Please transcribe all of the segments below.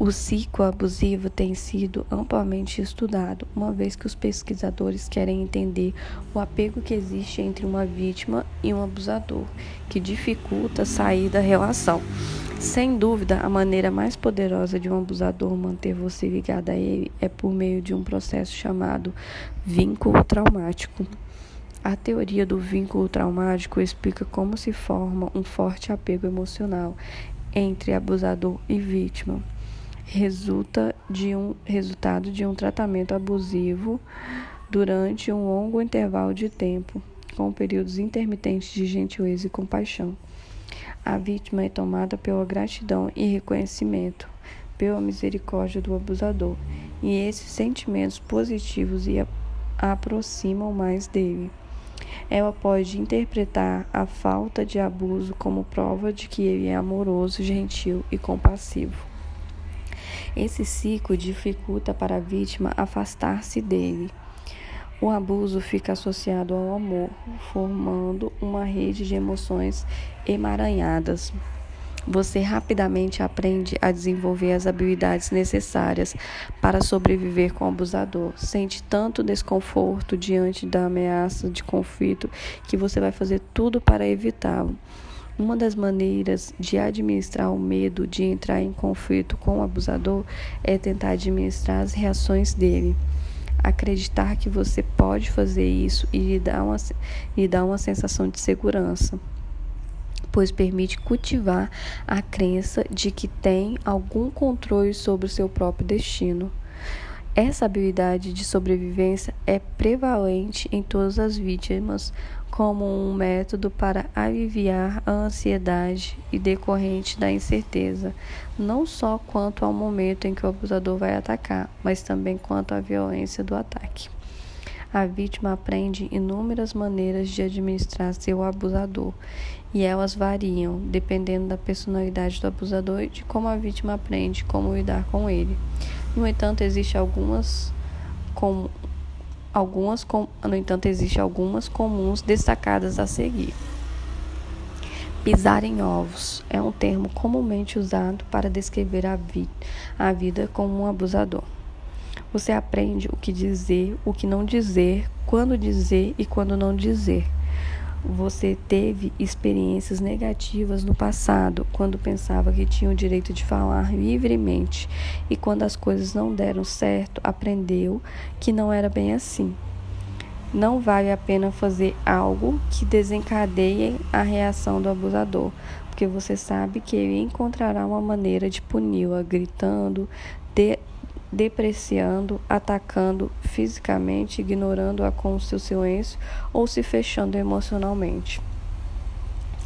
O ciclo abusivo tem sido amplamente estudado, uma vez que os pesquisadores querem entender o apego que existe entre uma vítima e um abusador, que dificulta sair da relação. Sem dúvida, a maneira mais poderosa de um abusador manter você ligado a ele é por meio de um processo chamado vínculo traumático. A teoria do vínculo traumático explica como se forma um forte apego emocional entre abusador e vítima resulta de um resultado de um tratamento abusivo durante um longo intervalo de tempo, com períodos intermitentes de gentileza e compaixão. A vítima é tomada pela gratidão e reconhecimento, pela misericórdia do abusador, e esses sentimentos positivos a aproximam mais dele. Ela pode interpretar a falta de abuso como prova de que ele é amoroso, gentil e compassivo. Esse ciclo dificulta para a vítima afastar-se dele. O abuso fica associado ao amor, formando uma rede de emoções emaranhadas. Você rapidamente aprende a desenvolver as habilidades necessárias para sobreviver com o abusador. Sente tanto desconforto diante da ameaça de conflito que você vai fazer tudo para evitá-lo. Uma das maneiras de administrar o medo de entrar em conflito com o abusador é tentar administrar as reações dele. Acreditar que você pode fazer isso e lhe dar uma, lhe dar uma sensação de segurança, pois permite cultivar a crença de que tem algum controle sobre o seu próprio destino. Essa habilidade de sobrevivência é prevalente em todas as vítimas como um método para aliviar a ansiedade e decorrente da incerteza, não só quanto ao momento em que o abusador vai atacar, mas também quanto à violência do ataque. A vítima aprende inúmeras maneiras de administrar seu abusador, e elas variam dependendo da personalidade do abusador e de como a vítima aprende como lidar com ele. No entanto, existem algumas com, algumas com, no entanto, existem algumas comuns destacadas a seguir. Pisar em ovos é um termo comumente usado para descrever a, vi a vida como um abusador. Você aprende o que dizer, o que não dizer, quando dizer e quando não dizer você teve experiências negativas no passado, quando pensava que tinha o direito de falar livremente e quando as coisas não deram certo, aprendeu que não era bem assim. Não vale a pena fazer algo que desencadeie a reação do abusador, porque você sabe que ele encontrará uma maneira de puni-la, gritando, de depreciando, atacando fisicamente, ignorando-a com o seu silêncio ou se fechando emocionalmente.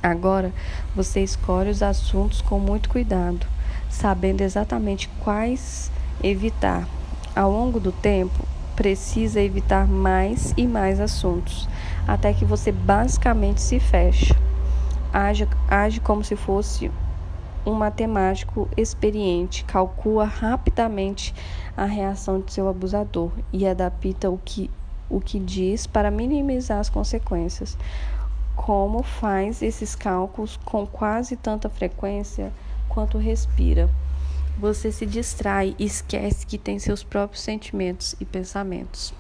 Agora, você escolhe os assuntos com muito cuidado, sabendo exatamente quais evitar. Ao longo do tempo, precisa evitar mais e mais assuntos, até que você basicamente se fecha. Age, age como se fosse um matemático experiente calcula rapidamente a reação de seu abusador e adapta o que, o que diz para minimizar as consequências. Como faz esses cálculos com quase tanta frequência quanto respira. Você se distrai e esquece que tem seus próprios sentimentos e pensamentos.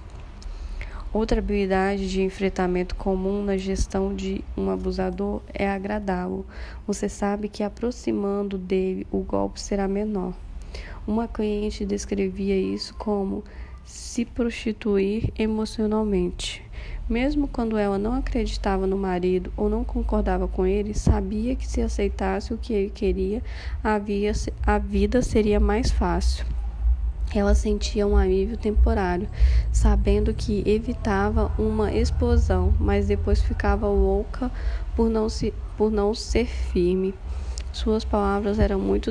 Outra habilidade de enfrentamento comum na gestão de um abusador é agradá-lo. Você sabe que aproximando dele o golpe será menor. Uma cliente descrevia isso como se prostituir emocionalmente. Mesmo quando ela não acreditava no marido ou não concordava com ele, sabia que se aceitasse o que ele queria, a vida seria mais fácil. Ela sentia um alívio temporário, sabendo que evitava uma explosão, mas depois ficava louca por não, se, por não ser firme. Suas palavras eram muito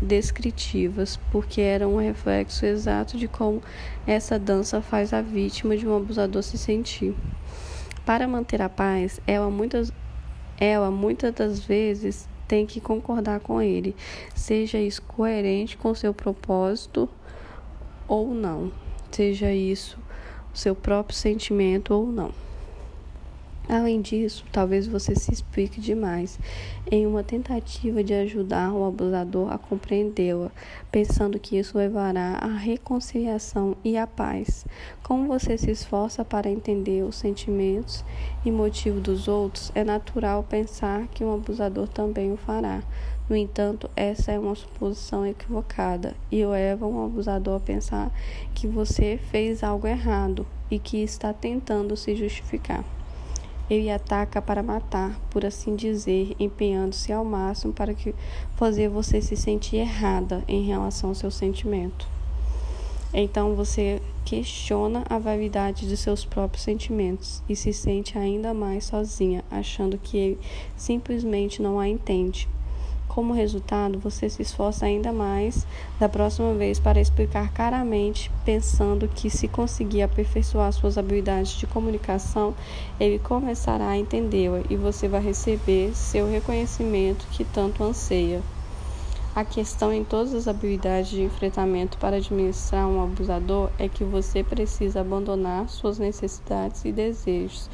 descritivas, porque eram um reflexo exato de como essa dança faz a vítima de um abusador se sentir. Para manter a paz, ela muitas, ela muitas das vezes tem que concordar com ele, seja isso coerente com seu propósito ou não, seja isso o seu próprio sentimento ou não. Além disso, talvez você se explique demais em uma tentativa de ajudar o abusador a compreendê-la, pensando que isso levará à reconciliação e à paz. Como você se esforça para entender os sentimentos e motivos dos outros, é natural pensar que um abusador também o fará. No entanto, essa é uma suposição equivocada e leva um abusador a pensar que você fez algo errado e que está tentando se justificar. Ele ataca para matar, por assim dizer, empenhando-se ao máximo para que fazer você se sentir errada em relação ao seu sentimento. Então você questiona a validade de seus próprios sentimentos e se sente ainda mais sozinha, achando que ele simplesmente não a entende. Como resultado, você se esforça ainda mais da próxima vez para explicar claramente, pensando que se conseguir aperfeiçoar suas habilidades de comunicação, ele começará a entendê-la e você vai receber seu reconhecimento que tanto anseia. A questão em todas as habilidades de enfrentamento para administrar um abusador é que você precisa abandonar suas necessidades e desejos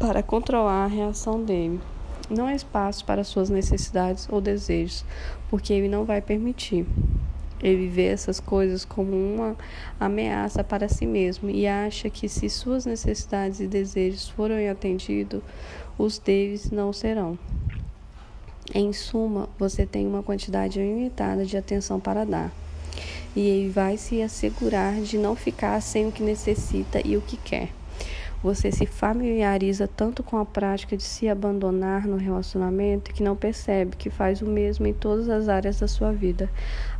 para controlar a reação dele. Não há espaço para suas necessidades ou desejos, porque ele não vai permitir. Ele vê essas coisas como uma ameaça para si mesmo e acha que se suas necessidades e desejos forem atendidos, os deles não serão. Em suma, você tem uma quantidade limitada de atenção para dar. E ele vai se assegurar de não ficar sem o que necessita e o que quer. Você se familiariza tanto com a prática de se abandonar no relacionamento que não percebe que faz o mesmo em todas as áreas da sua vida,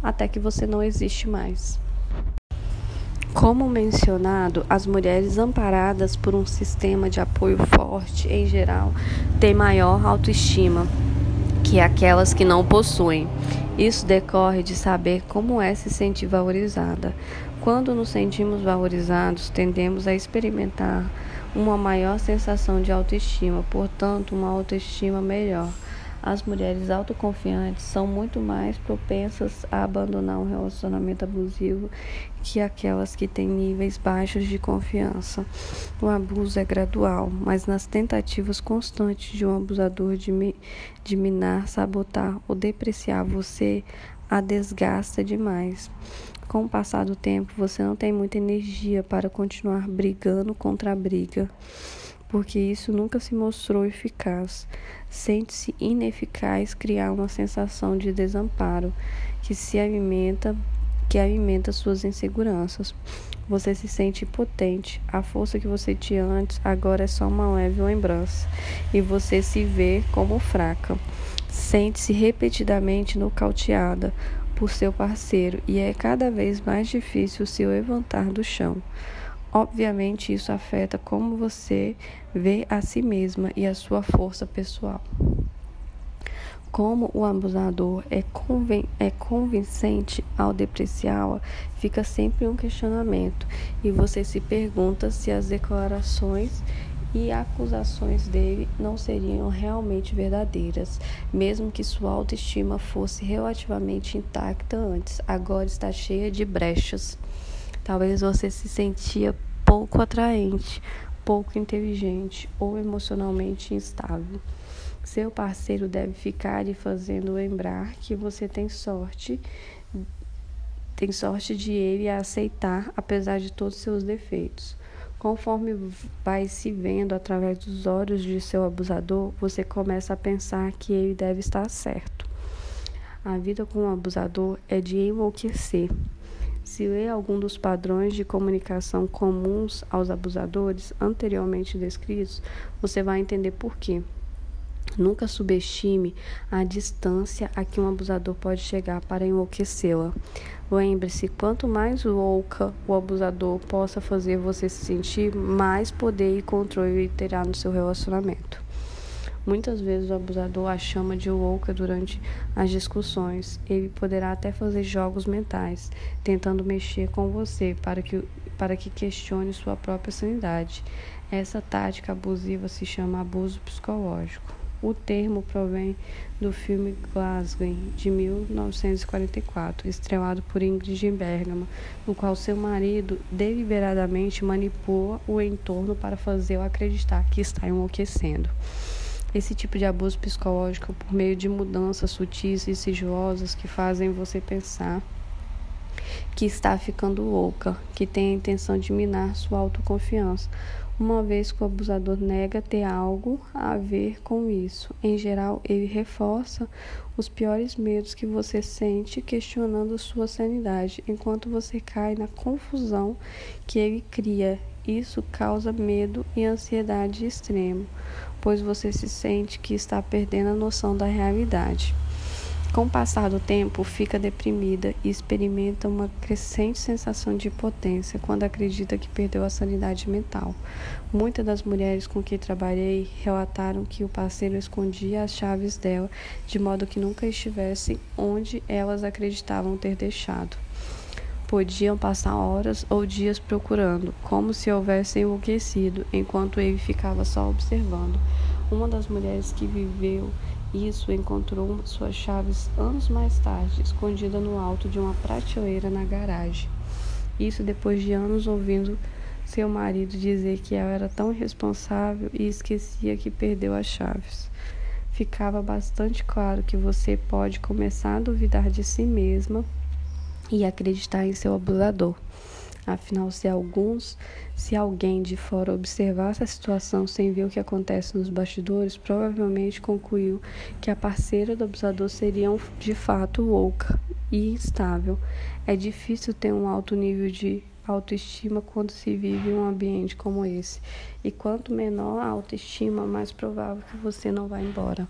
até que você não existe mais. Como mencionado, as mulheres amparadas por um sistema de apoio forte, em geral, têm maior autoestima que aquelas que não possuem. Isso decorre de saber como é se sentir valorizada. Quando nos sentimos valorizados, tendemos a experimentar uma maior sensação de autoestima, portanto, uma autoestima melhor. As mulheres autoconfiantes são muito mais propensas a abandonar um relacionamento abusivo que aquelas que têm níveis baixos de confiança. O abuso é gradual, mas nas tentativas constantes de um abusador de, mi de minar, sabotar ou depreciar você, a desgasta demais. Com o passar do tempo, você não tem muita energia para continuar brigando contra a briga, porque isso nunca se mostrou eficaz. Sente-se ineficaz criar uma sensação de desamparo que se alimenta, que alimenta suas inseguranças. Você se sente impotente. A força que você tinha antes agora é só uma leve lembrança e você se vê como fraca. Sente-se repetidamente nocauteada por seu parceiro e é cada vez mais difícil se levantar do chão. Obviamente, isso afeta como você vê a si mesma e a sua força pessoal. Como o abusador é, conven é convincente ao depreciá-la, fica sempre um questionamento e você se pergunta se as declarações e acusações dele não seriam realmente verdadeiras, mesmo que sua autoestima fosse relativamente intacta antes, agora está cheia de brechas. Talvez você se sentia pouco atraente, pouco inteligente ou emocionalmente instável. Seu parceiro deve ficar lhe fazendo lembrar que você tem sorte, tem sorte de ele a aceitar apesar de todos seus defeitos. Conforme vai se vendo através dos olhos de seu abusador, você começa a pensar que ele deve estar certo. A vida com o abusador é de enlouquecer. Se lê algum dos padrões de comunicação comuns aos abusadores anteriormente descritos, você vai entender por quê. Nunca subestime a distância a que um abusador pode chegar para enlouquecê-la. Lembre-se, quanto mais louca o abusador possa fazer você se sentir, mais poder e controle terá no seu relacionamento. Muitas vezes o abusador a chama de louca durante as discussões. Ele poderá até fazer jogos mentais, tentando mexer com você para que, para que questione sua própria sanidade. Essa tática abusiva se chama abuso psicológico. O termo provém do filme Glasgow, de 1944, estrelado por Ingrid Bergman, no qual seu marido deliberadamente manipula o entorno para fazê-lo acreditar que está enlouquecendo. Esse tipo de abuso psicológico por meio de mudanças sutis e sigilosas que fazem você pensar que está ficando louca, que tem a intenção de minar sua autoconfiança, uma vez que o abusador nega ter algo a ver com isso. Em geral, ele reforça os piores medos que você sente, questionando sua sanidade, enquanto você cai na confusão que ele cria. Isso causa medo e ansiedade extremo, pois você se sente que está perdendo a noção da realidade. Com o passar do tempo, fica deprimida e experimenta uma crescente sensação de impotência quando acredita que perdeu a sanidade mental. Muitas das mulheres com que trabalhei relataram que o parceiro escondia as chaves dela de modo que nunca estivessem onde elas acreditavam ter deixado. Podiam passar horas ou dias procurando, como se houvessem enlouquecido, enquanto ele ficava só observando. Uma das mulheres que viveu isso encontrou suas chaves anos mais tarde, escondida no alto de uma prateleira na garagem. Isso depois de anos ouvindo seu marido dizer que ela era tão irresponsável e esquecia que perdeu as chaves. Ficava bastante claro que você pode começar a duvidar de si mesma e acreditar em seu abusador. Afinal, se alguns, se alguém de fora observasse a situação sem ver o que acontece nos bastidores, provavelmente concluiu que a parceira do abusador seria de fato louca e instável. É difícil ter um alto nível de autoestima quando se vive em um ambiente como esse. E quanto menor a autoestima, mais provável que você não vá embora.